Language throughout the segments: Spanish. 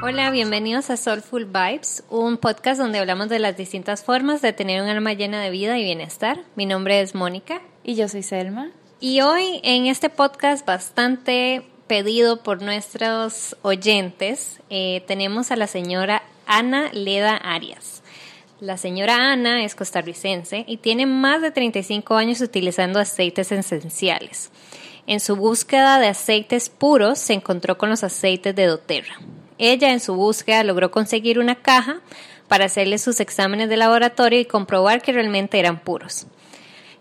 Hola, bienvenidos a Soulful Vibes, un podcast donde hablamos de las distintas formas de tener un alma llena de vida y bienestar. Mi nombre es Mónica. Y yo soy Selma. Y hoy en este podcast bastante pedido por nuestros oyentes, eh, tenemos a la señora Ana Leda Arias. La señora Ana es costarricense y tiene más de 35 años utilizando aceites esenciales. En su búsqueda de aceites puros se encontró con los aceites de doTERRA. Ella en su búsqueda logró conseguir una caja para hacerle sus exámenes de laboratorio y comprobar que realmente eran puros.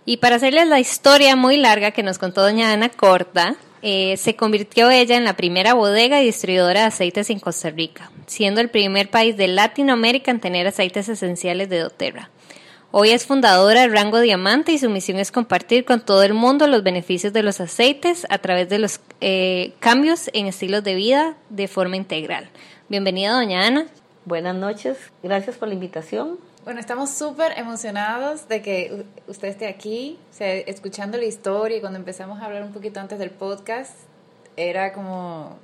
Y para hacerles la historia muy larga que nos contó doña Ana corta, eh, se convirtió ella en la primera bodega y distribuidora de aceites en Costa Rica, siendo el primer país de Latinoamérica en tener aceites esenciales de doTERRA. Hoy es fundadora de Rango Diamante y su misión es compartir con todo el mundo los beneficios de los aceites a través de los eh, cambios en estilos de vida de forma integral. Bienvenida, doña Ana. Buenas noches, gracias por la invitación. Bueno, estamos súper emocionados de que usted esté aquí, escuchando la historia y cuando empezamos a hablar un poquito antes del podcast, era como,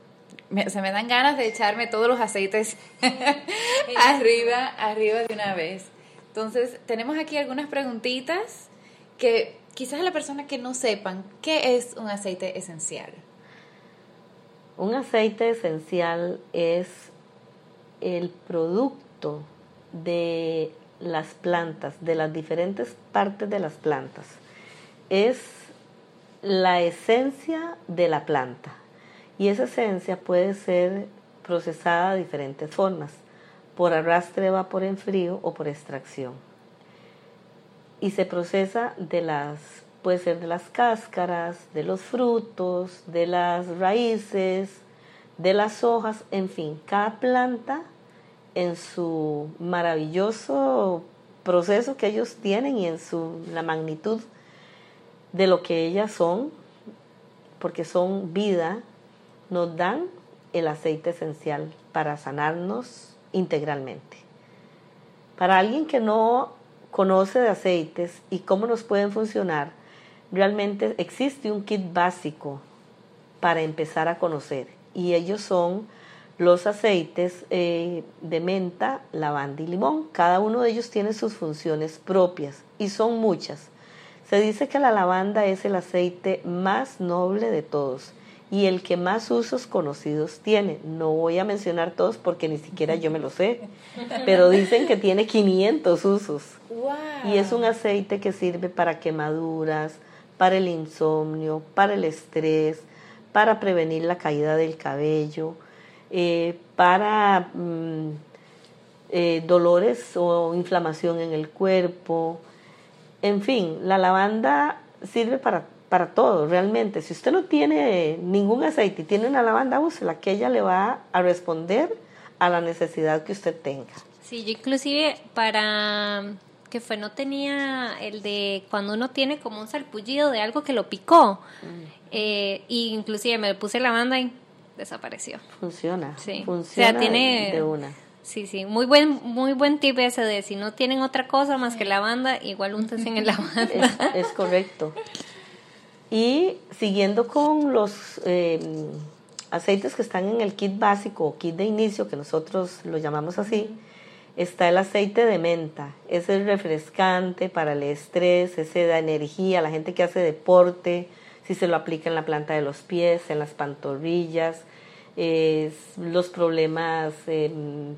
se me dan ganas de echarme todos los aceites arriba, arriba de una vez. Entonces, tenemos aquí algunas preguntitas que quizás a la persona que no sepan, ¿qué es un aceite esencial? Un aceite esencial es el producto de las plantas, de las diferentes partes de las plantas. Es la esencia de la planta y esa esencia puede ser procesada de diferentes formas, por arrastre vapor en frío o por extracción. Y se procesa de las, puede ser de las cáscaras, de los frutos, de las raíces, de las hojas, en fin, cada planta en su maravilloso proceso que ellos tienen y en su, la magnitud de lo que ellas son, porque son vida, nos dan el aceite esencial para sanarnos integralmente. Para alguien que no conoce de aceites y cómo nos pueden funcionar, realmente existe un kit básico para empezar a conocer y ellos son los aceites eh, de menta, lavanda y limón. Cada uno de ellos tiene sus funciones propias y son muchas. Se dice que la lavanda es el aceite más noble de todos y el que más usos conocidos tiene. No voy a mencionar todos porque ni siquiera yo me lo sé, pero dicen que tiene 500 usos. Y es un aceite que sirve para quemaduras, para el insomnio, para el estrés, para prevenir la caída del cabello, eh, para mm, eh, dolores o inflamación en el cuerpo. En fin, la lavanda sirve para, para todo, realmente. Si usted no tiene ningún aceite y tiene una lavanda, úsela, que ella le va a responder a la necesidad que usted tenga. Sí, yo inclusive para que fue no tenía el de cuando uno tiene como un salpullido de algo que lo picó. Mm. Eh, y inclusive me puse lavanda y desapareció. Funciona. Sí. Funciona o sea, tiene, de una. Sí, sí. Muy buen, muy buen tip ese de si no tienen otra cosa más que lavanda, igual untense en el lavanda. Es, correcto. Y siguiendo con los eh, aceites que están en el kit básico o kit de inicio, que nosotros lo llamamos así, está el aceite de menta. Es el refrescante para el estrés, ese da energía a la gente que hace deporte, si se lo aplica en la planta de los pies, en las pantorrillas, los problemas em,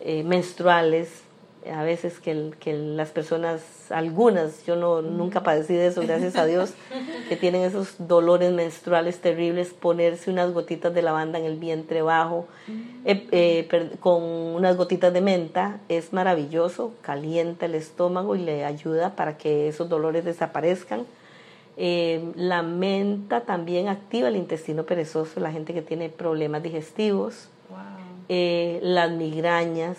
eh, menstruales, a veces que, que, las personas, algunas, yo no, nunca padecí de eso, gracias a Dios, que tienen esos dolores menstruales terribles, ponerse unas gotitas de lavanda en el vientre bajo, eh, eh, con unas gotitas de menta, es maravilloso, calienta el estómago y le ayuda para que esos dolores desaparezcan. Eh, la menta también activa el intestino perezoso, la gente que tiene problemas digestivos. Las migrañas,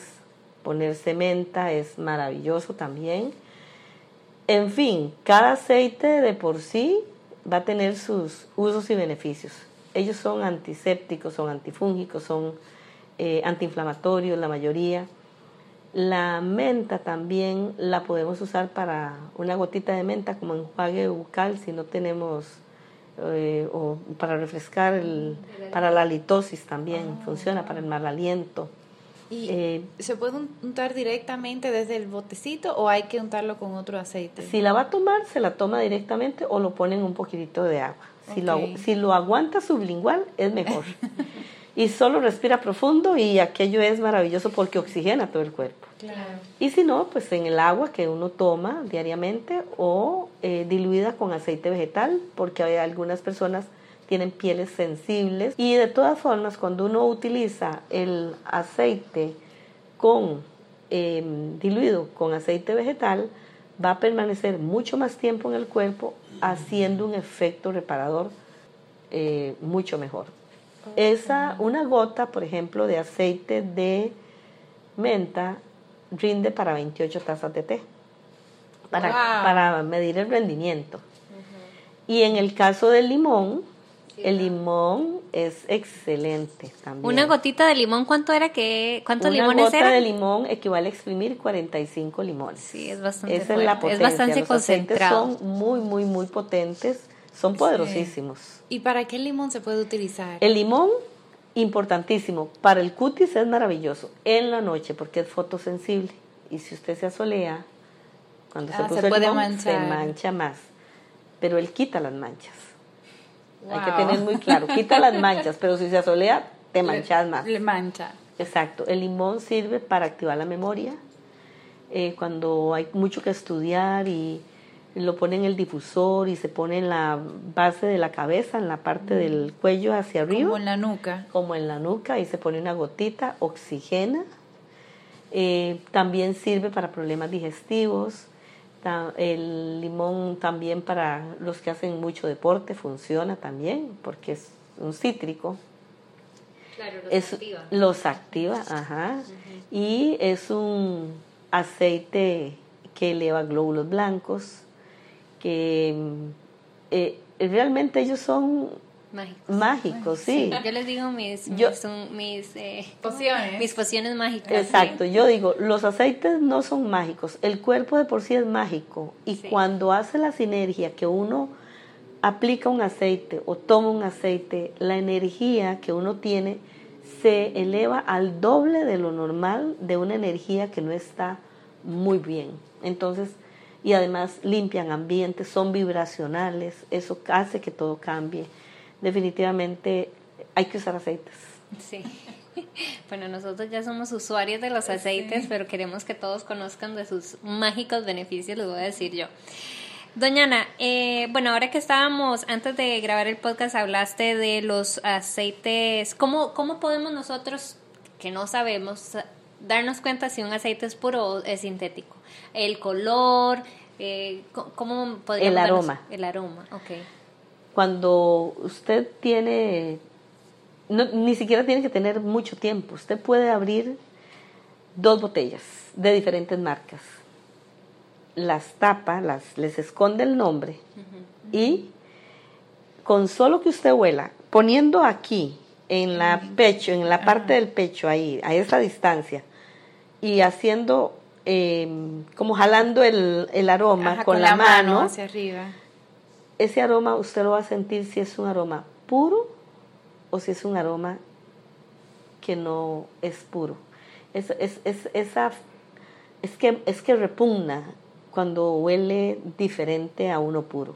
ponerse menta es maravilloso también. En fin, cada aceite de por sí va a tener sus usos y beneficios. Ellos son antisépticos, son antifúngicos, son eh, antiinflamatorios, la mayoría. La menta también la podemos usar para una gotita de menta como enjuague bucal si no tenemos eh, o para refrescar, el, para la litosis también, funciona para el mal aliento. ¿Y Eh, se puede un- untar directamente desde el botecito o hay que untarlo con otro aceite? Si la va a tomar, se la toma directamente o lo pone en un poquitito de agua. Si, lo, si lo aguanta sublingual, es mejor. y solo respira profundo y aquello es maravilloso porque oxigena todo el cuerpo. Claro. Y si no, pues en el agua que uno toma diariamente o eh, diluida con aceite vegetal, porque hay algunas personas tienen pieles sensibles. Y de todas formas, cuando uno utiliza el aceite con eh, diluido con aceite vegetal, va a permanecer mucho más tiempo en el cuerpo, haciendo un efecto reparador eh, mucho mejor. Esa, una gota, por ejemplo, de aceite de menta rinde para 28 tazas de té, para, Wow. para medir el rendimiento. Y en el caso del limón, el limón es excelente también. Una gotita de limón, ¿cuánto era que cuántos Una limones gota eran? de limón equivale a exprimir 45 limones. Sí, es bastante Esa es la fuerte, es potencia. bastante Los aceites concentrado. son muy, muy, muy potentes. Son poderosísimos. ¿Y para qué limón se puede utilizar? El limón, importantísimo. Para el cutis es maravilloso. En la noche, porque es fotosensible. Y si usted se asolea, cuando se Ah, puso se el puede limón, manchar. se mancha más. Pero él quita las manchas. Hay que tener muy claro. Quita las manchas, pero si se asolea, te manchas más. Le mancha. Exacto. El limón sirve para activar la memoria. eh, cuando hay mucho que estudiar y lo pone en el difusor y se pone en la base de la cabeza, en la parte del cuello hacia arriba, Como en la nuca. como en la nuca, y se pone una gotita, oxigena. Eh, también sirve para problemas digestivos. El limón también para los que hacen mucho deporte funciona también porque es un cítrico. Claro, es, los activa, ajá. Y es un aceite que eleva glóbulos blancos, que eh, realmente ellos son Mágicos. mágicos, sí. Yo les digo mis, Yo- mis, son mis, eh, Pociones. mis pociones mágicas. Exacto, yo digo, los aceites no son mágicos, el cuerpo de por sí es mágico y Sí. cuando hace la sinergia que uno aplica un aceite o toma un aceite, la energía que uno tiene se eleva al doble de lo normal de una energía que no está muy bien. Entonces, y además limpian ambientes, son vibracionales, eso hace que todo cambie. Definitivamente hay que usar aceites. Sí. Bueno, nosotros ya somos usuarios de los aceites, pero queremos que todos conozcan de sus mágicos beneficios, les voy a decir yo. Doña Ana, eh, bueno, ahora que estábamos, antes de grabar el podcast, hablaste de los aceites. ¿Cómo, cómo podemos nosotros, que no sabemos, darnos cuenta si un aceite es puro o es sintético? El color, eh, ¿cómo podríamos El darnos- aroma. El aroma, ok. Cuando usted tiene, no, ni siquiera tiene que tener mucho tiempo, usted puede abrir dos botellas de diferentes marcas. Las tapa, las, les esconde el nombre y con solo que usted huela, poniendo aquí en la pecho, en la parte del pecho, ahí, a esa distancia, y haciendo eh, como jalando el, el aroma Ajá, con, la, mano hacia arriba. Ese aroma usted lo va a sentir si es un aroma puro o si es un aroma que no es puro. Es, es, es, esa, es, que, es que repugna cuando huele diferente a uno puro.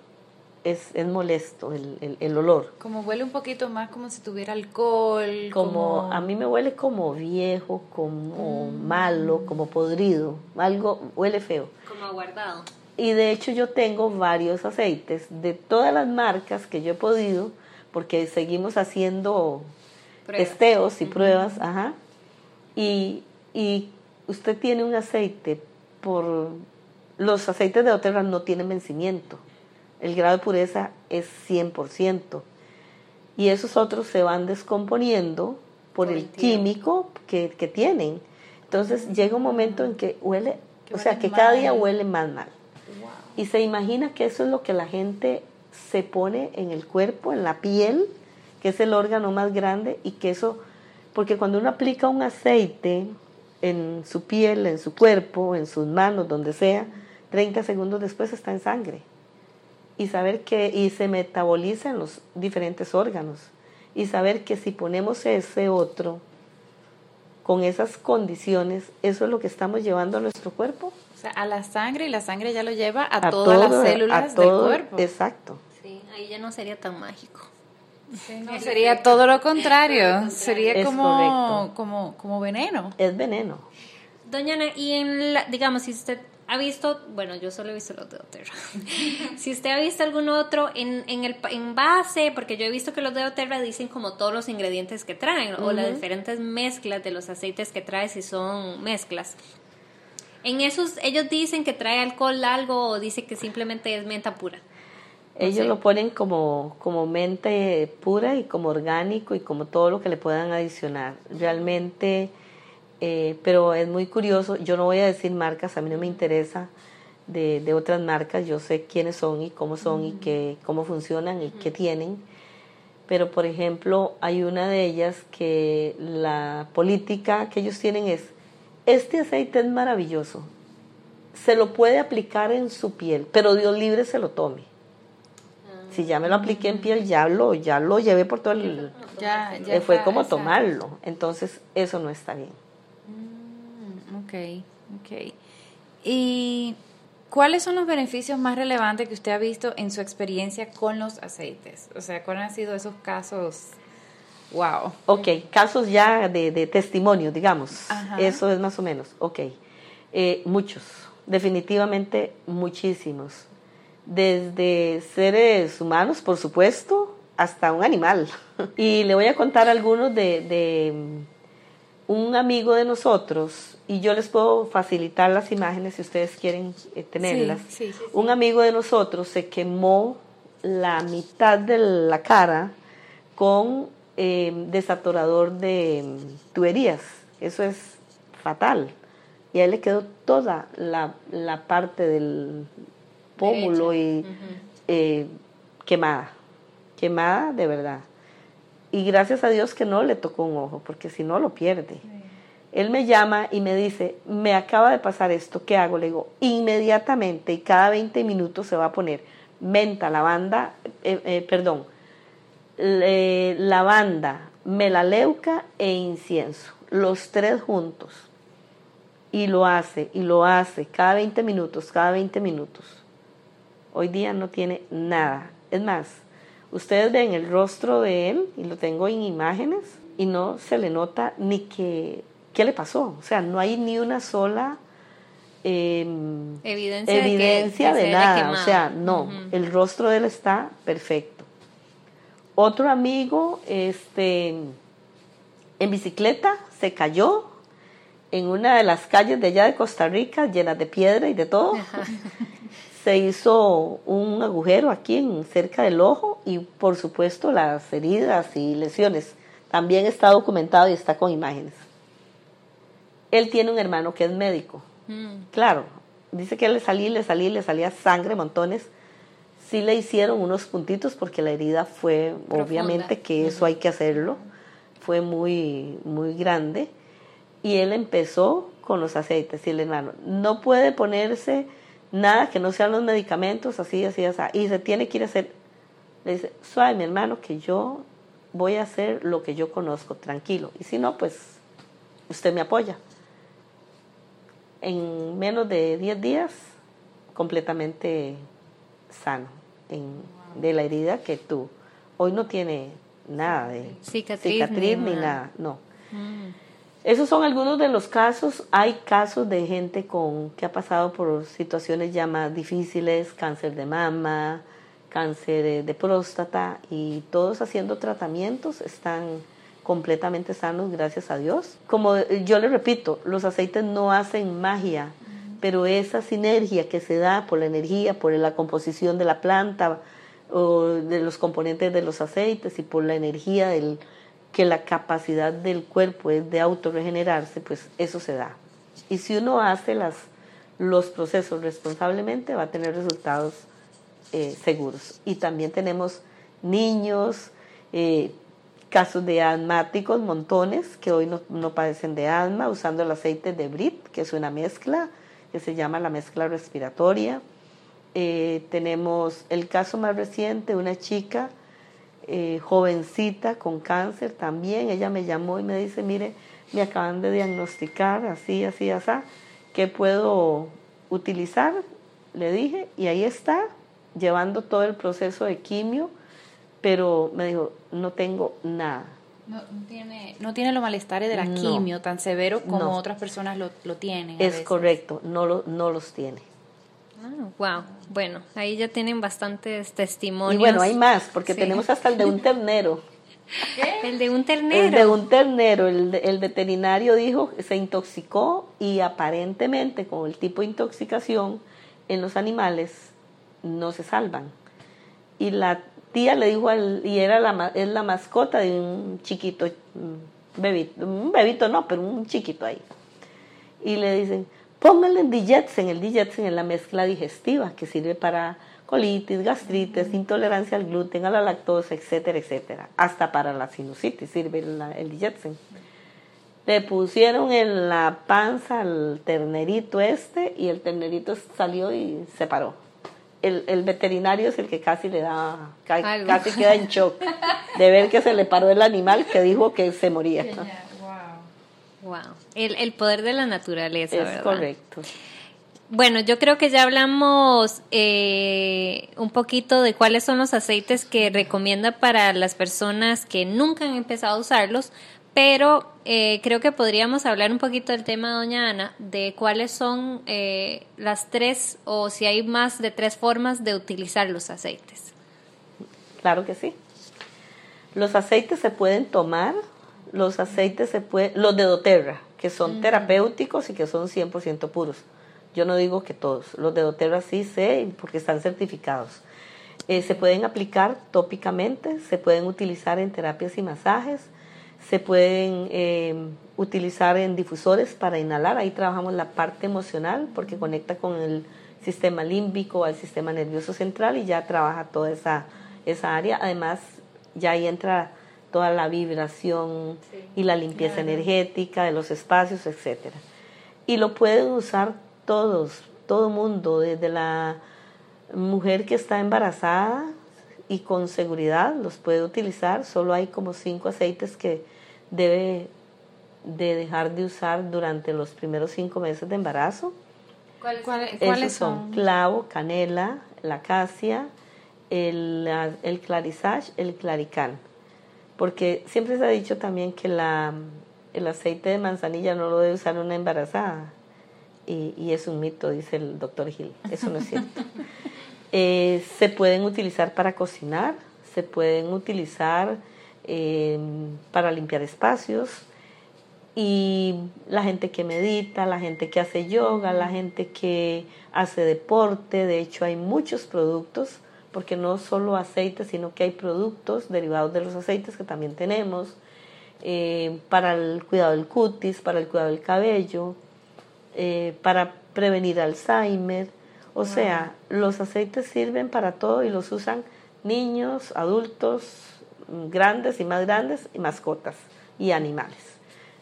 Es, es molesto el, el, el olor. Como huele un poquito más como si tuviera alcohol. Como, a mí me huele como viejo, como malo, como podrido, algo huele feo. Como aguardado. Y de hecho yo tengo varios aceites de todas las marcas que yo he podido, porque seguimos haciendo Pruebas. testeos y pruebas, ajá. Y, y usted tiene un aceite por... Los aceites de Oterra no tienen vencimiento. El grado de pureza es 100%. Y esos otros se van descomponiendo por el químico que, que tienen. Entonces llega un momento en que huele, Que o sea, que cada día huele más mal. Y se imagina que eso es lo que la gente se pone en el cuerpo, en la piel, que es el órgano más grande y que eso, porque cuando uno aplica un aceite en su piel, en su cuerpo, en sus manos, donde sea, 30 segundos después está en sangre. y saber que y se metaboliza en los diferentes órganos y saber que si ponemos ese otro con esas condiciones, eso es lo que estamos llevando a nuestro cuerpo. O sea, a la sangre y la sangre ya lo lleva a, todas las células del cuerpo. Exacto. Sí, ahí ya no sería tan mágico. no, sería todo lo contrario. Sería como, como, como veneno. Es veneno. Doña Ana, y en la, digamos, si usted ha visto, bueno, yo solo he visto los de Oterra. si usted ha visto algún otro en, en el en base, porque yo he visto que los de Oterra dicen como todos los ingredientes que traen o las diferentes mezclas de los aceites que trae si son mezclas. En esos ellos dicen que trae alcohol algo o dice que simplemente es menta pura. ellos lo ponen como, como menta pura y como orgánico y como todo lo que le puedan adicionar. Realmente eh, pero es muy curioso, yo no voy a decir marcas, a mí no me interesa de, de otras marcas, yo sé quiénes son y cómo son y qué, cómo funcionan y qué tienen, pero por ejemplo hay una de ellas que la política que ellos tienen es, este aceite es maravilloso, se lo puede aplicar en su piel, pero Dios libre se lo tome. Si ya me lo apliqué en piel, ya lo, ya lo llevé por todo el... Ya, ya fue como tomarlo. Entonces, eso no está bien. Ok, ok. ¿Y cuáles son los beneficios más relevantes que usted ha visto en su experiencia con los aceites? O sea, ¿cuáles han sido esos casos? Wow. Ok, casos ya de, testimonio, digamos. Eso es más o menos. Ok. Eh, muchos, definitivamente muchísimos. Desde seres humanos, por supuesto, hasta un animal. Y le voy a contar algunos de un amigo de nosotros, y yo les puedo facilitar las imágenes si ustedes quieren eh, tenerlas, un amigo de nosotros se quemó la mitad de la cara con eh, desatorador de mm, tuberías. Eso es fatal. Y a él le quedó toda la, parte del pómulo y eh, quemada, quemada de verdad. Y gracias a Dios que no le tocó un ojo, porque si no lo pierde. Él me llama y me dice, me acaba de pasar esto, ¿qué hago? Le digo, inmediatamente y cada 20 minutos se va a poner menta, lavanda, eh, eh, perdón, lavanda, melaleuca e incienso, los tres juntos. Y lo hace, y lo hace, cada 20 minutos, cada 20 minutos. Hoy día no tiene nada. Es más, Ustedes ven el rostro de él y lo tengo en imágenes y no se le nota ni que qué le pasó. O sea, no hay ni una sola em, evidencia, de, nada. O sea, no, el rostro de él está perfecto. Otro amigo, este, en bicicleta, se cayó en una de las calles de allá de Costa Rica, llenas de piedra y de todo. se hizo un agujero aquí en, cerca del ojo y por supuesto las heridas y lesiones. También está documentado y está con imágenes. Él tiene un hermano que es médico. Mm. Claro, dice que le salía, le salía, le salía sangre, montones. Sí le hicieron unos puntitos porque la herida fue, obviamente que eso hay que hacerlo, fue muy, muy grande. Y él empezó con los aceites y el hermano, no puede ponerse nada que no sean los medicamentos, así, así, así. Y se tiene que ir a hacer, le dice, suave mi hermano, que yo voy a hacer lo que yo conozco, tranquilo. Y si no, pues usted me apoya. En menos de 10 días, completamente sano de la herida que tú. Hoy no tiene nada de cicatriz, ni, nada. no. Mm. Esos son algunos de los casos. Hay casos de gente con, que ha pasado por situaciones ya más difíciles, cáncer de mama, cáncer de, próstata, y todos haciendo tratamientos están completamente sanos, gracias a Dios. Como yo le repito, los aceites no hacen magia, pero esa sinergia que se da por la energía, por la composición de la planta, o de los componentes de los aceites y por la energía del, que la capacidad del cuerpo es de autorregenerarse, pues eso se da. Y si uno hace las, los procesos responsablemente, va a tener resultados eh, seguros. Y también tenemos niños, eh, casos de asmáticos, montones, que hoy no, no, padecen de asma, usando el aceite de Brit, que es una mezcla, que se llama la mezcla respiratoria. Eh, tenemos el caso más reciente, una chica eh, jovencita con cáncer también. Ella me llamó y me dice, mire, me acaban de diagnosticar así, así, así, ¿qué puedo utilizar? Le dije, y ahí está, llevando todo el proceso de quimio, pero me dijo, no tengo nada. No, tiene, no tiene los malestares de la quimio tan severo como otras personas lo, lo tienen. Es correcto, no, lo, no los tiene. wow. Ah, bueno, ahí ya tienen bastantes testimonios. Y bueno, hay más, porque tenemos hasta el de un ternero. ¿Qué? El de un ternero. El de un ternero. El, el veterinario dijo que se intoxicó y aparentemente con el tipo de intoxicación en los animales no se salvan. Y la tía le dijo al, y era la, es la mascota de un chiquito, mm, bebito, un bebito no, pero un chiquito ahí. Y le dicen, pónganle en Dijetsen, el Dijetsen es la mezcla digestiva que sirve para colitis, gastritis, intolerancia al gluten, a la lactosa, etcétera, etcétera. Hasta para la sinusitis sirve el Dijetsen. Le pusieron en la panza al ternerito este y el ternerito salió y se paró el, el, veterinario es el que casi le da, casi queda en shock de ver que se le paró el animal que dijo que se moría. Wow. wow. El, el poder de la naturaleza. Es correcto. Bueno, yo creo que ya hablamos eh, un poquito de cuáles son los aceites que recomienda para las personas que nunca han empezado a usarlos, pero eh, creo que podríamos hablar un poquito del tema, doña Ana, de cuáles son eh, las tres o si hay más de tres formas de utilizar los aceites. Claro que sí. Los aceites se pueden tomar, los aceites se pueden, los de doTERRA, que son terapéuticos y que son 100% puros. Yo no digo que todos, los de doTERRA sí sé porque están certificados. Eh, se pueden aplicar tópicamente, se pueden utilizar en terapias y masajes, se pueden eh, utilizar en difusores para inhalar. Ahí trabajamos la parte emocional porque conecta con el sistema límbico al sistema nervioso central y ya trabaja toda esa, esa área. Además, ya ahí entra toda la vibración y la limpieza energética de los espacios, etcétera. Y lo pueden usar todos, todo mundo, desde la mujer que está embarazada y con seguridad los puede utilizar. Solo hay como cinco aceites que debe de dejar de usar durante los primeros cinco meses de embarazo. ¿Cuáles, son? Clavo, canela, la acacia, el, el clarisage, el claricán. Porque siempre se ha dicho también que la, el aceite de manzanilla no lo debe usar una embarazada. Y, y es un mito, dice el doctor Gil. Eso no es cierto. Eh, se pueden utilizar para cocinar, se pueden utilizar Em, para limpiar espacios. Y la gente que medita, la gente que hace yoga, la gente que hace deporte, de hecho hay muchos productos, porque no solo aceites, sino que hay productos derivados de los aceites que también tenemos, eh, para el cuidado del cutis, para el cuidado del cabello, eh, para prevenir Alzheimer. O sea, los aceites sirven para todo y los usan niños, adultos, grandes y más grandes y mascotas y animales.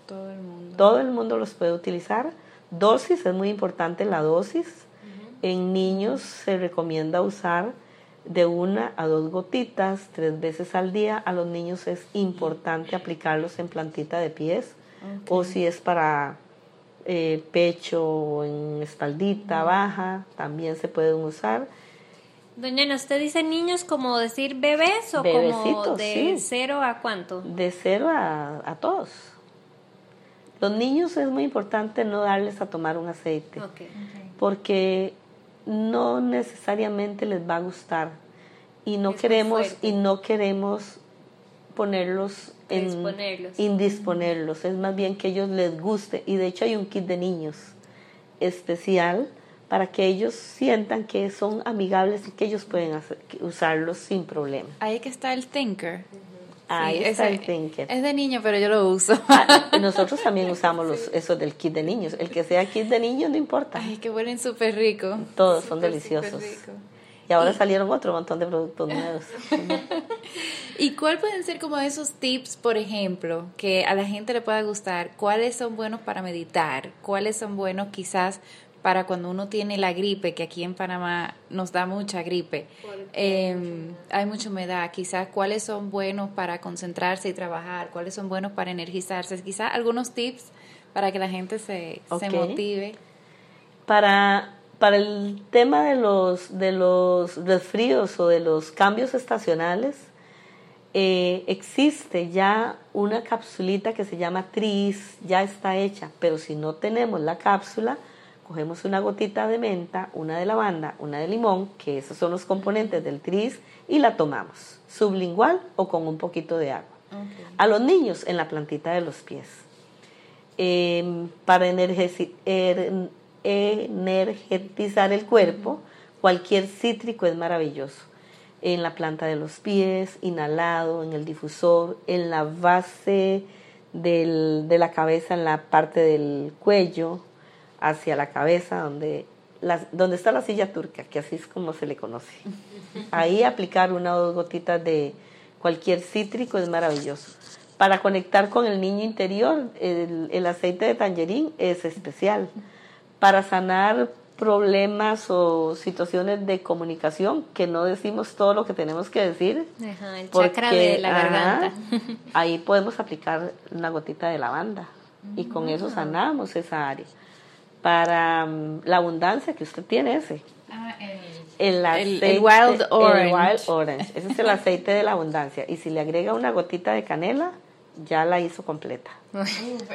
Todo el mundo. Todo el mundo los puede utilizar. Dosis, es muy importante la dosis. En niños se recomienda usar de una a dos gotitas tres veces al día. A los niños es importante aplicarlos en plantita de pies o si es para eh, pecho o en espaldita baja, también se pueden usar. Doña Ana, ¿usted dice niños como decir bebés o como de cero a cuánto? De cero a, a, todos. Los niños es muy importante no darles a tomar un aceite, porque no necesariamente les va a gustar y no queremos y no queremos ponerlos en indisponerlos. Es más bien que ellos les guste y de hecho hay un kit de niños especial para que ellos sientan que son amigables y que ellos pueden usarlos sin problema. Ahí que está el Thinker. Ahí está el Thinker. Es de niño, pero yo lo uso. Ah, nosotros también usamos los, eso del kit de niños. El que sea kit de niños no importa. Ay, que huelen súper rico. Todos son deliciosos. Y ahora salieron otro montón de productos nuevos. ¿Y cuál pueden ser como esos tips, por ejemplo, que a la gente le pueda gustar? ¿Cuáles son buenos para meditar? ¿Cuáles son buenos quizás para cuando uno tiene la gripe, que aquí en Panamá nos da mucha gripe, eh, hay mucha humedad, quizás cuáles son buenos para concentrarse y trabajar, cuáles son buenos para energizarse, quizás algunos tips para que la gente se, se motive. Para, para el tema de los, de los resfríos o de los cambios estacionales, eh, existe ya una capsulita que se llama Tris, ya está hecha, pero si no tenemos la cápsula, cogemos una gotita de menta, una de lavanda, una de limón, que esos son los componentes del tris, y la tomamos, sublingual o con un poquito de agua. A los niños en la plantita de los pies. Em, para er, energetizar el cuerpo, cualquier cítrico es maravilloso. En la planta de los pies, inhalado, en el difusor, en la base de la cabeza, en la parte del cuello, hacia la cabeza, donde, donde está la silla turca, que así es como se le conoce. Ahí aplicar una o dos gotitas de cualquier cítrico es maravilloso. Para conectar con el niño interior, el, el aceite de tangerín es especial. Para sanar problemas o situaciones de comunicación que no decimos todo lo que tenemos que decir. el chakra de la garganta. ahí podemos aplicar una gotita de lavanda y con eso ah. sanamos esa área para mm, la abundancia que usted tiene ese. Ah, el, el, wild orange. El wild orange. Ese es el aceite de la abundancia. Y si le agrega una gotita de canela, ya la hizo completa.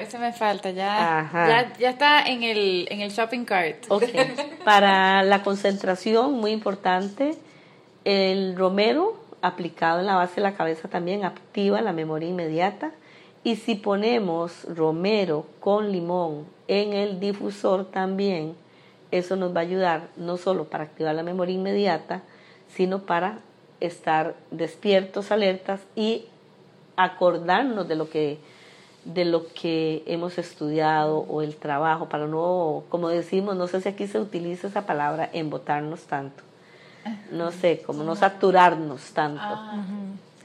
ese me falta, ya, ya, ya, está en el, en el shopping cart. Okay. Para la concentración, muy importante, el romero aplicado en la base de la cabeza también activa la memoria inmediata. Y si ponemos romero con limón en el difusor también, eso nos va a ayudar no solo para activar la memoria inmediata, sino para estar despiertos, alertas y acordarnos de lo que de lo que hemos estudiado o el trabajo para no, como decimos, no sé si aquí se utiliza esa palabra, embotarnos tanto. No sé, como no saturarnos tanto. Ah.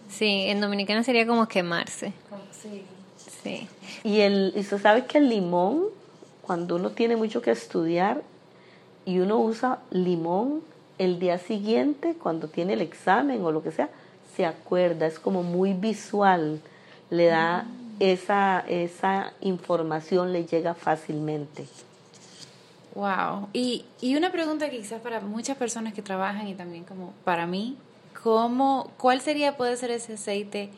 Sí, en dominicana sería como quemarse. Sí. Sí. Y el y se sabe que el limón cuando uno tiene mucho que estudiar y uno usa limón, el día siguiente, cuando tiene el examen o lo que sea, se acuerda, es como muy visual, le da esa, esa información, le llega fácilmente. Wow. Y, y una pregunta quizás para muchas personas que trabajan y también como para mí, ¿cómo, ¿cuál sería, puede ser ese aceite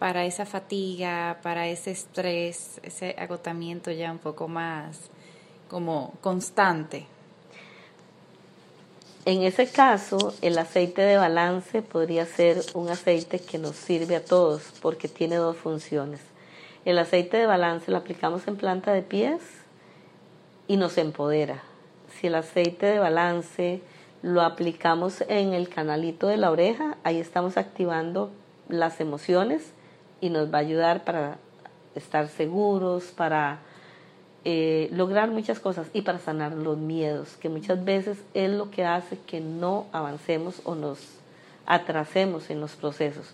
para esa fatiga, para ese estrés, ese agotamiento ya un poco más como constante. En ese caso, el aceite de balance podría ser un aceite que nos sirve a todos porque tiene dos funciones. El aceite de balance lo aplicamos en planta de pies y nos empodera. Si el aceite de balance lo aplicamos en el canalito de la oreja, ahí estamos activando las emociones y nos va a ayudar para estar seguros, para eh, lograr muchas cosas y para sanar los miedos, que muchas veces es lo que hace que no avancemos o nos atrasemos en los procesos.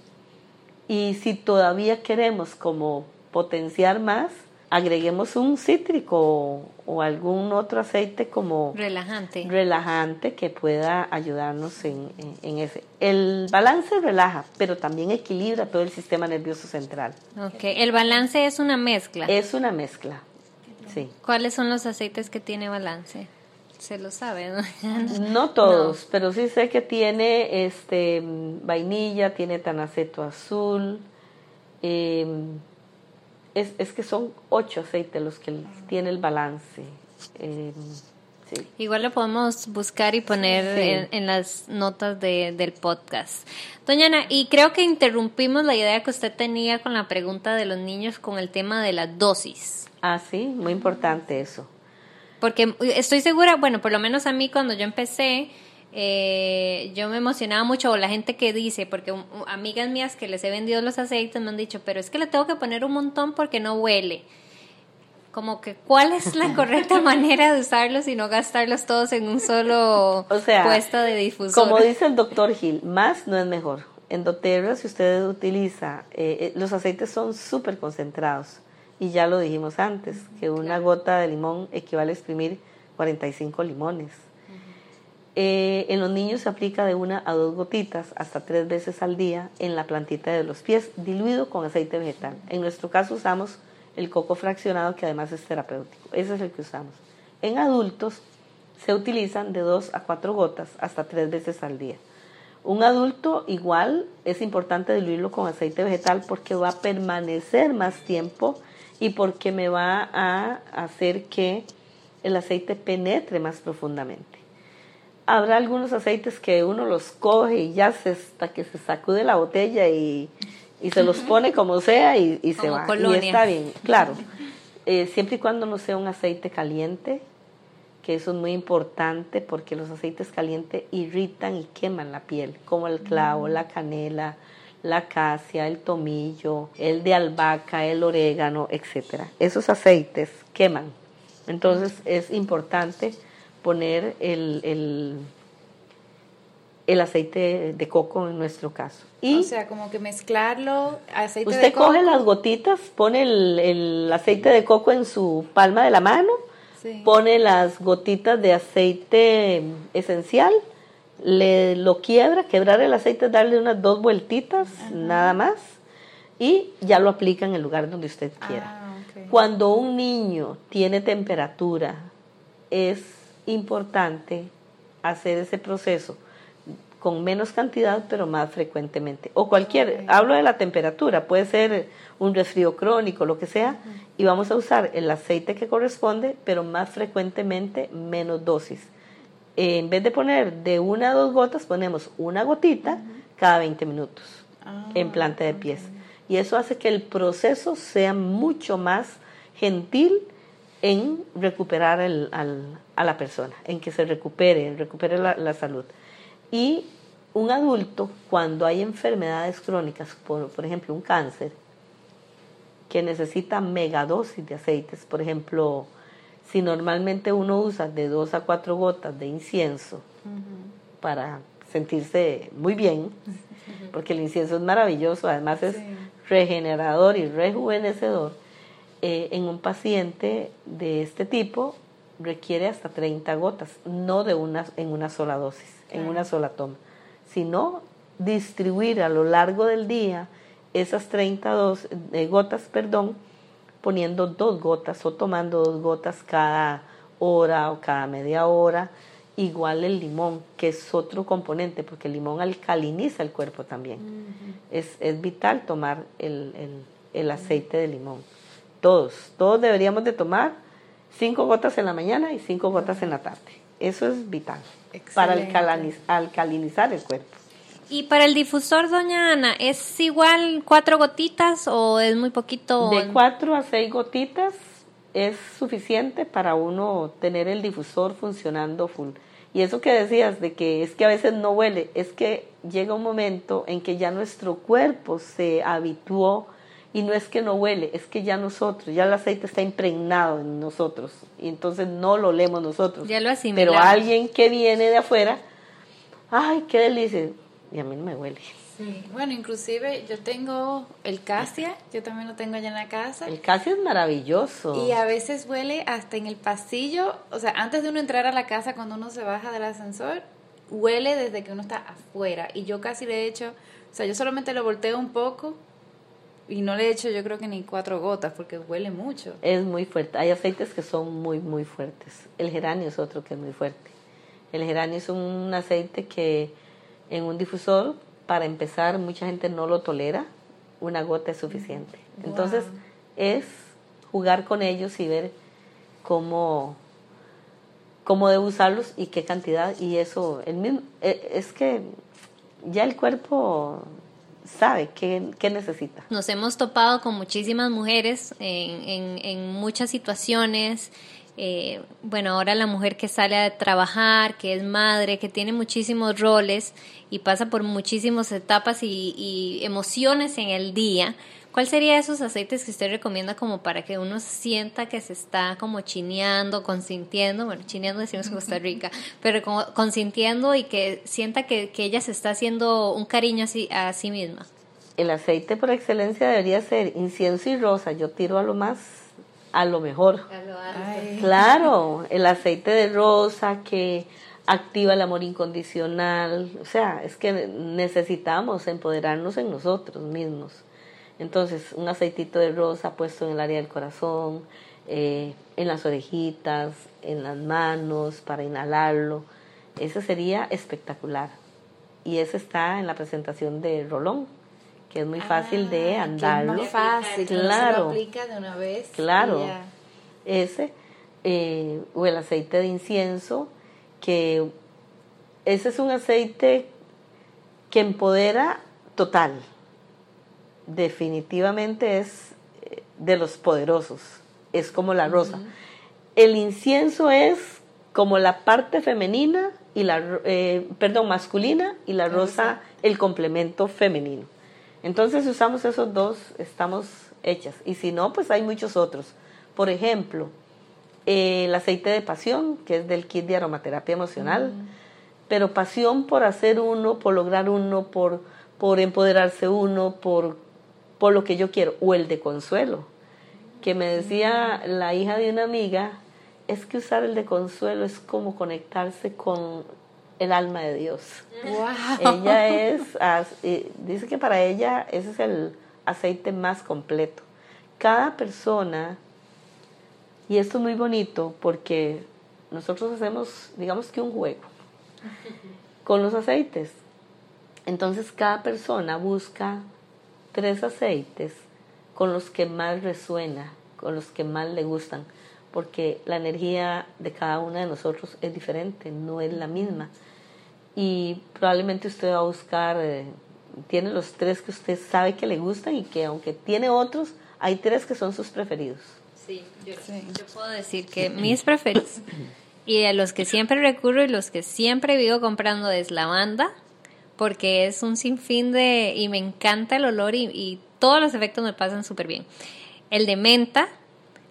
Y si todavía queremos como potenciar más, agreguemos un cítrico o algún otro aceite como relajante, relajante que pueda ayudarnos en, ese. El balance relaja, pero también equilibra todo el sistema nervioso central. Okay. El balance es una mezcla. Es una mezcla. Sí. ¿Cuáles son los aceites que tiene balance? Se lo sabe, ¿no? no todos, pero sí sé que tiene este vainilla, tiene tanaceto azul. Eh, es, es que son ocho aceites los que tiene el balance. Eh, Igual lo podemos buscar y poner en, las notas de, del podcast. Doña Ana, y creo que interrumpimos la idea que usted tenía con la pregunta de los niños con el tema de la dosis. Ah, sí, muy importante eso. Porque estoy segura, bueno, por lo menos a mí cuando yo empecé, eh, yo me emocionaba mucho, o la gente que dice, porque amigas mías que les he vendido los aceites me han dicho, pero es que le tengo que poner un montón porque no huele. Como que, ¿cuál es la correcta manera de usarlos y no gastarlos todos en un solo puesto de difusor? Como dice el doctor Gil, más no es mejor. En doTERRA, si usted utiliza, eh, eh, los aceites son súper concentrados. Y ya lo dijimos antes, que una gota de limón equivale a exprimir 45 limones. Eh, en los niños se aplica de una a dos gotitas hasta tres veces al día en la plantita de los pies, diluido con aceite vegetal. En nuestro caso usamos el coco fraccionado, que además es terapéutico. Ese es el que usamos. En adultos se utilizan de dos a cuatro gotas hasta tres veces al día. Un adulto igual es importante diluirlo con aceite vegetal porque va a permanecer más tiempo y porque me va a hacer que el aceite penetre más profundamente habrá algunos aceites que uno los coge y ya se, hasta que se sacude la botella y, se los pone como sea y, se va. Y está bien, claro. Eh, siempre y cuando no sea un aceite caliente, que eso es muy importante porque los aceites calientes irritan y queman la piel, como el clavo, la canela, la acacia, el tomillo, el de albahaca, el orégano, etcétera. Esos aceites queman. Entonces es importante poner el, el, aceite de coco en nuestro caso. Y o sea, como que mezclarlo, aceite de coco. Usted coge las gotitas, pone el, aceite de coco en su palma de la mano, pone las gotitas de aceite esencial, le lo quiebra, quebrar el aceite, darle unas dos vueltitas, nada más, y ya lo aplica en el lugar donde usted quiera. Ah, Cuando un niño tiene temperatura, es importante hacer ese proceso con menos cantidad pero más frecuentemente. O cualquier, hablo de la temperatura, puede ser un resfrío crónico, lo que sea, y vamos a usar el aceite que corresponde, pero más frecuentemente menos dosis. en vez de poner de una a dos gotas, ponemos una gotita cada 20 minutos ah, en planta de pies. Y eso hace que el proceso sea mucho más gentil en recuperar el, al, a la persona, en que se recupere, recupere la, salud. Y un adulto, cuando hay enfermedades crónicas, por, por, ejemplo un cáncer, que necesita megadosis de aceites, por ejemplo, si normalmente uno usa de dos a cuatro gotas de incienso para sentirse muy bien, porque el incienso es maravilloso, además es regenerador y rejuvenecedor, eh, en un paciente de este tipo requiere hasta 30 gotas, no de una, en una sola dosis, en una sola toma, sino distribuir a lo largo del día esas 30 dos, eh, gotas, perdón, poniendo dos gotas o tomando dos gotas cada hora o cada media hora, igual el limón, que es otro componente, porque el limón alcaliniza el cuerpo también. es, es, vital tomar el, el, el aceite de limón. Todos, todos deberíamos de tomar cinco gotas en la mañana y cinco gotas en la tarde. Eso es vital para alcalinizar el cuerpo. ¿Y para el difusor, doña Ana, es igual cuatro gotitas o es muy poquito? De cuatro a seis gotitas es suficiente para uno tener el difusor funcionando full. Y eso que decías de que es que a veces no huele, es que llega un momento en que ya nuestro cuerpo se habituó y no es que no huele, es que ya nosotros, ya el aceite está impregnado en nosotros. Y entonces no lo olemos nosotros. Ya lo Pero alguien que viene de afuera, ay, qué delicia. Y a mí no me huele. Sí, bueno, inclusive yo tengo el casia, yo también lo tengo allá en la casa. El casia es maravilloso. Y a veces huele hasta en el pasillo, o sea, antes de uno entrar a la casa, cuando uno se baja del ascensor, huele desde que uno está afuera. Y yo casi le he hecho, o sea, yo solamente lo volteo un poco y no le he hecho yo creo que ni cuatro gotas porque huele mucho. Es muy fuerte. Hay aceites que son muy, muy fuertes. El geranio es otro que es muy fuerte. El geranio es un aceite que en un difusor, para empezar, mucha gente no lo tolera. Una gota es suficiente. Entonces, es jugar con ellos y ver cómo, cómo debo usarlos y qué cantidad. Y eso, el mismo, e, es que ya el cuerpo sabe qué, necesita. Nos hemos topado con muchísimas mujeres en, en, muchas situaciones. Eh, bueno, ahora la mujer que sale a trabajar, que es madre, que tiene muchísimos roles y pasa por muchísimas etapas y, y emociones en el día, ¿Cuál sería esos aceites que usted recomienda como para que uno sienta que se está como chineando, consintiendo, bueno, chineando decimos en Costa Rica, pero como consintiendo y que sienta que, ella se está haciendo un cariño a sí, a sí misma? El aceite por excelencia debería ser incienso y rosa. Yo tiro a lo más a lo mejor. Claro, el aceite de rosa que activa el amor incondicional, o sea, es que necesitamos empoderarnos en nosotros mismos. Entonces, un aceitito de rosa puesto en el área del corazón, eh, en las orejitas, en las manos, para inhalarlo, ese sería espectacular. Y ese está en la presentación de Rolón, que es muy fácil de Ah, que es andarlo. más fácil, Claro. lo aplica de una vez. Claro. ya. ese, eh, o el aceite de incienso, que ese es un aceite que empodera total. Definitivamente es eh, de los poderosos, es como la rosa. El incienso es como la parte femenina y la, eh, perdón, masculina y la rosa el complemento femenino. Entonces si usamos esos dos, estamos hechas. Y si no, pues hay muchos otros. Por ejemplo, eh, el aceite de pasión, que es del kit de aromaterapia emocional, pero pasión por hacer uno, por lograr uno, por, por empoderarse uno, por, por lo que yo quiero, o el de consuelo, que me decía la hija de una amiga, es que usar el de consuelo es como conectarse con el alma de Dios. Wow. Ella es, dice que para ella ese es el aceite más completo. Cada persona, y esto es muy bonito porque nosotros hacemos, digamos que un juego con los aceites. Entonces cada persona busca tres aceites con los que más resuena, con los que más le gustan, porque la energía de cada una de nosotros es diferente, no es la misma. Y probablemente usted va a buscar, eh, tiene los tres que usted sabe que le gustan y que aunque tiene otros, hay tres que son sus preferidos. Sí, yo, Sí. yo puedo decir que mis preferidos y a los que siempre recurro y los que siempre vivo comprando es lavanda, porque es un sinfín de... y me encanta el olor y, todos los efectos me pasan súper bien. El de menta,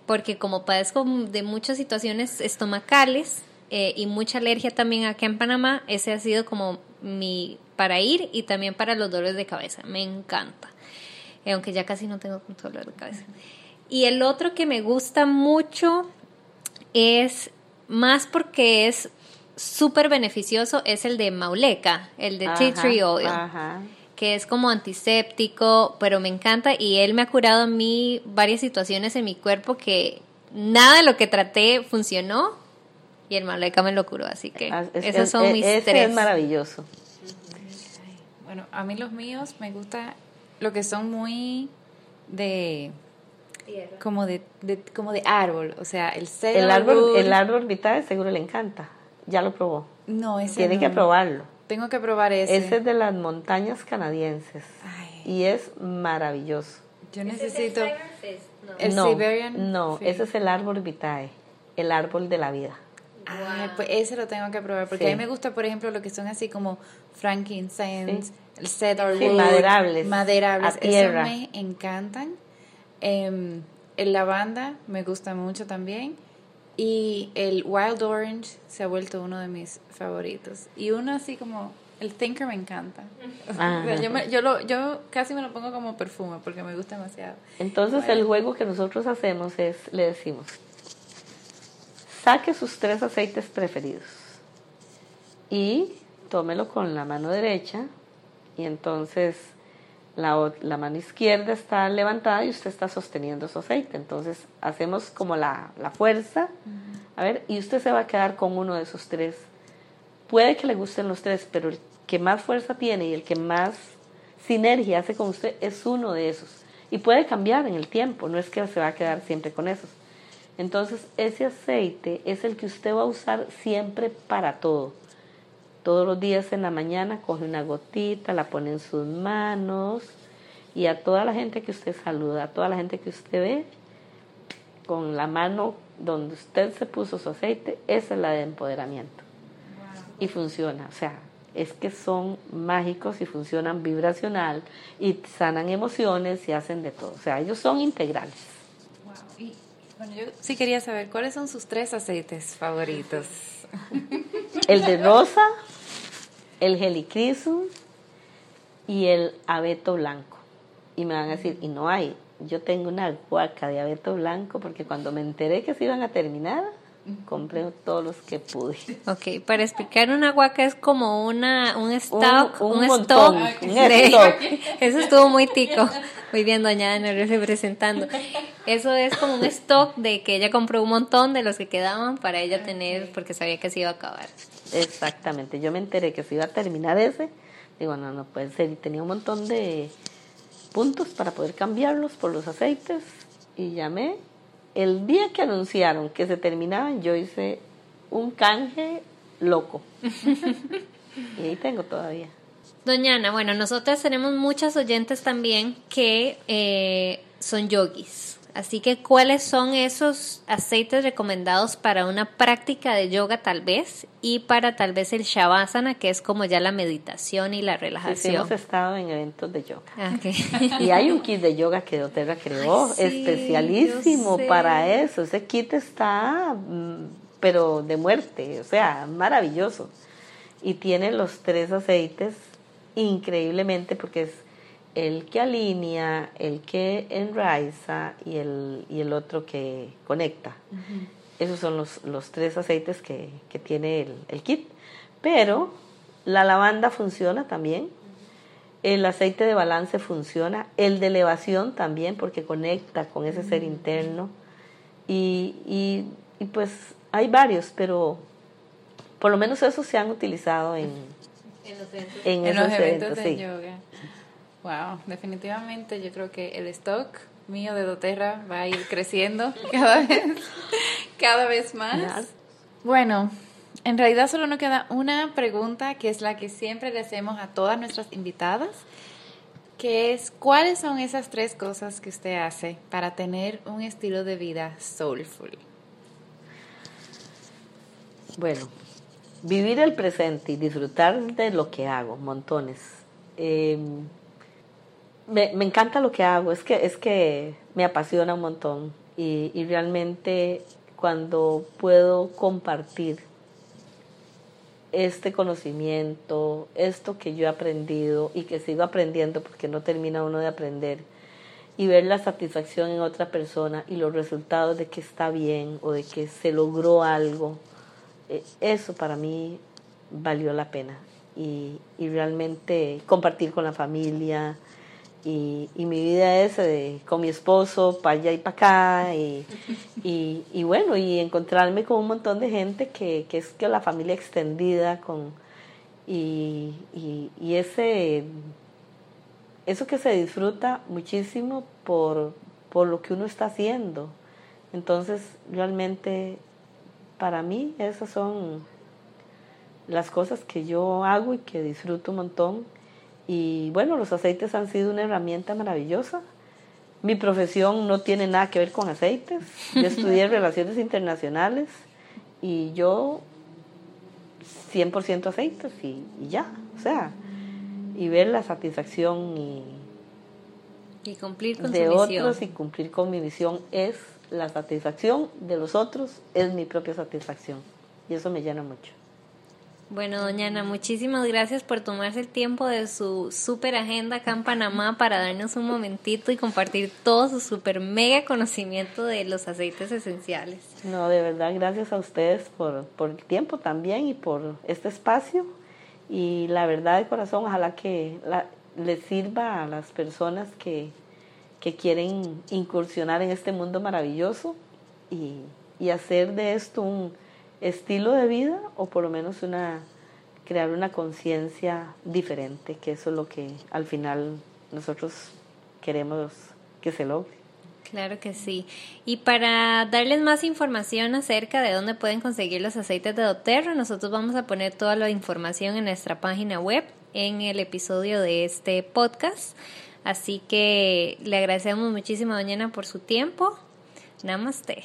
porque como padezco de muchas situaciones estomacales eh, y mucha alergia también acá en Panamá, ese ha sido como mi para ir y también para los dolores de cabeza. Me encanta. Eh, aunque ya casi no tengo dolor de cabeza. Y el otro que me gusta mucho es más porque es súper beneficioso, es el de Mauleca, el de tea tree oil Ajá. que es como antiséptico, pero me encanta y él me ha curado a mí varias situaciones en mi cuerpo que nada de lo que traté funcionó y el Mauleca me lo curó, así que Ah, es- esos es- son e- mis ese tres. es maravilloso. Bueno, a mí los míos me gusta lo que son muy de como de, de- como de árbol, o sea, el cedro El árbol, el árbol vital seguro le encanta. Ya lo probó. No, ese Tiene no. que probarlo. Tengo que probar ese. Ese es de las montañas canadienses Ay. y es maravilloso. Yo necesito el no, Siberian no, ese es el árbol vitae, el árbol de la vida. Ay, pues ese lo tengo que probar porque Sí. a mí me gusta, por ejemplo, lo que son así como frankincense, Sí. el cedar Sí, wood, maderables, maderables, a tierra. Eso me encantan. Em, el lavanda me gusta mucho también y el wild orange se ha vuelto uno de mis favoritos y uno así como el thinker me encanta. O sea, yo, me- yo lo yo casi me lo pongo como perfume porque me gusta demasiado. Entonces Bueno. el juego que nosotros hacemos es, le decimos, saque sus tres aceites preferidos y tómelo con la mano derecha y entonces la, la mano izquierda está levantada y usted está sosteniendo su aceite. Entonces hacemos como la, la fuerza, a ver, y usted se va a quedar con uno de esos tres. Puede que le gusten los tres, pero el que más fuerza tiene y el que más sinergia hace con usted es uno de esos. Y puede cambiar en el tiempo, no es que se va a quedar siempre con esos. Entonces, ese aceite es el que usted va a usar siempre para todo. Todos los días en la mañana coge una gotita, la pone en sus manos y a toda la gente que usted saluda, a toda la gente que usted ve, con la mano donde usted se puso su aceite, esa es la de empoderamiento. Y funciona, o sea, es que son mágicos y funcionan vibracional y sanan emociones y hacen de todo. O sea, ellos son integrales. Bueno, yo sí quería saber cuáles son sus tres aceites favoritos. El de rosa, el helicrisum y el abeto blanco. Y me van a decir, y no hay. yo tengo una guaca de abeto blanco porque cuando me enteré que se iban a terminar, compré todos los que pude. Ok, para explicar una guaca es como una, un stock, un, un, montón, stock. un stock. Eso estuvo muy tico. Muy bien, doña Ana, representando. Eso es como un stock de que ella compró un montón de los que quedaban para ella tener, porque sabía que se iba a acabar. Exactamente, yo me enteré que se iba a terminar ese, digo, no, no puede ser, y tenía un montón de puntos para poder cambiarlos por los aceites, y llamé. El día que anunciaron que se terminaban, yo hice un canje loco. y ahí tengo todavía. Doña Ana, bueno, nosotras tenemos muchas oyentes también que eh, son yogis. Así que, ¿cuáles son esos aceites recomendados para una práctica de yoga tal vez? Y para tal vez el Shavasana, que es como ya la meditación y la Sí, sí, relajación. hemos estado en eventos de yoga. Ah. Y hay un kit de yoga que Doterra creó, Ay, sí, especialísimo para eso. Ese kit está, mm, pero de muerte, o sea, maravilloso. Y tiene los tres aceites increíblemente porque es el que alinea, el que enraiza y el, y el otro que conecta. Esos son los, los tres aceites que, que tiene el, el kit. Pero la lavanda funciona también. El aceite de balance funciona. El de elevación también porque conecta con ese ser interno. Y, y, y pues hay varios, pero por lo menos esos se han utilizado en, en, en esos los eventos eventos. de sí. yoga. Wow, definitivamente yo creo que el stock mío de doTERRA va a ir creciendo cada vez, cada vez más. Bueno, en realidad solo nos queda una pregunta que es la que siempre le hacemos a todas nuestras invitadas, que es ¿cuáles son esas tres cosas que usted hace para tener un estilo de vida soulful? Bueno, vivir el presente y disfrutar de lo que hago, montones. Eh, me, me encanta lo que hago, es que, es que me apasiona un montón y, y realmente cuando puedo compartir este conocimiento, esto que yo he aprendido y que sigo aprendiendo porque no termina uno de aprender, y ver la satisfacción en otra persona y los resultados de que está bien o de que se logró algo, eso para mí valió la pena. Y, y realmente compartir con la familia y, y mi vida es de, con mi esposo para allá y para acá y, y, bueno, y encontrarme con un montón de gente que, que es que la familia extendida con, y, y ese eso que se disfruta muchísimo por, por lo que uno está haciendo. Entonces, realmente, para mí, esas son las cosas que yo hago y que disfruto un montón. Y bueno, los aceites han sido una herramienta maravillosa. Mi profesión no tiene nada que ver con aceites. Yo estudié relaciones internacionales y yo 100% aceites y, y ya. O sea, y ver la satisfacción y Y cumplir con de su misión. otros y cumplir con mi misión es la satisfacción de los otros, es mi propia satisfacción. Y eso me llena mucho. Bueno, doña Ana, muchísimas gracias por tomarse el tiempo de su super agenda acá en Panamá para darnos un momentito y compartir todo su super mega conocimiento de los aceites esenciales. No, de verdad, gracias a ustedes por, por el tiempo también y por este espacio. Y la verdad de corazón, ojalá que la- les sirva a las personas que, que quieren incursionar en este mundo maravilloso y, y hacer de esto un estilo de vida o por lo menos una crear una conciencia diferente, que eso es lo que al final nosotros queremos que se logre. Claro que sí. Y para darles más información acerca de dónde pueden conseguir los aceites de doTERRA, nosotros vamos a poner toda la información en nuestra página web en el episodio de este podcast. Así que le agradecemos muchísimo a Doña por su tiempo. Namaste.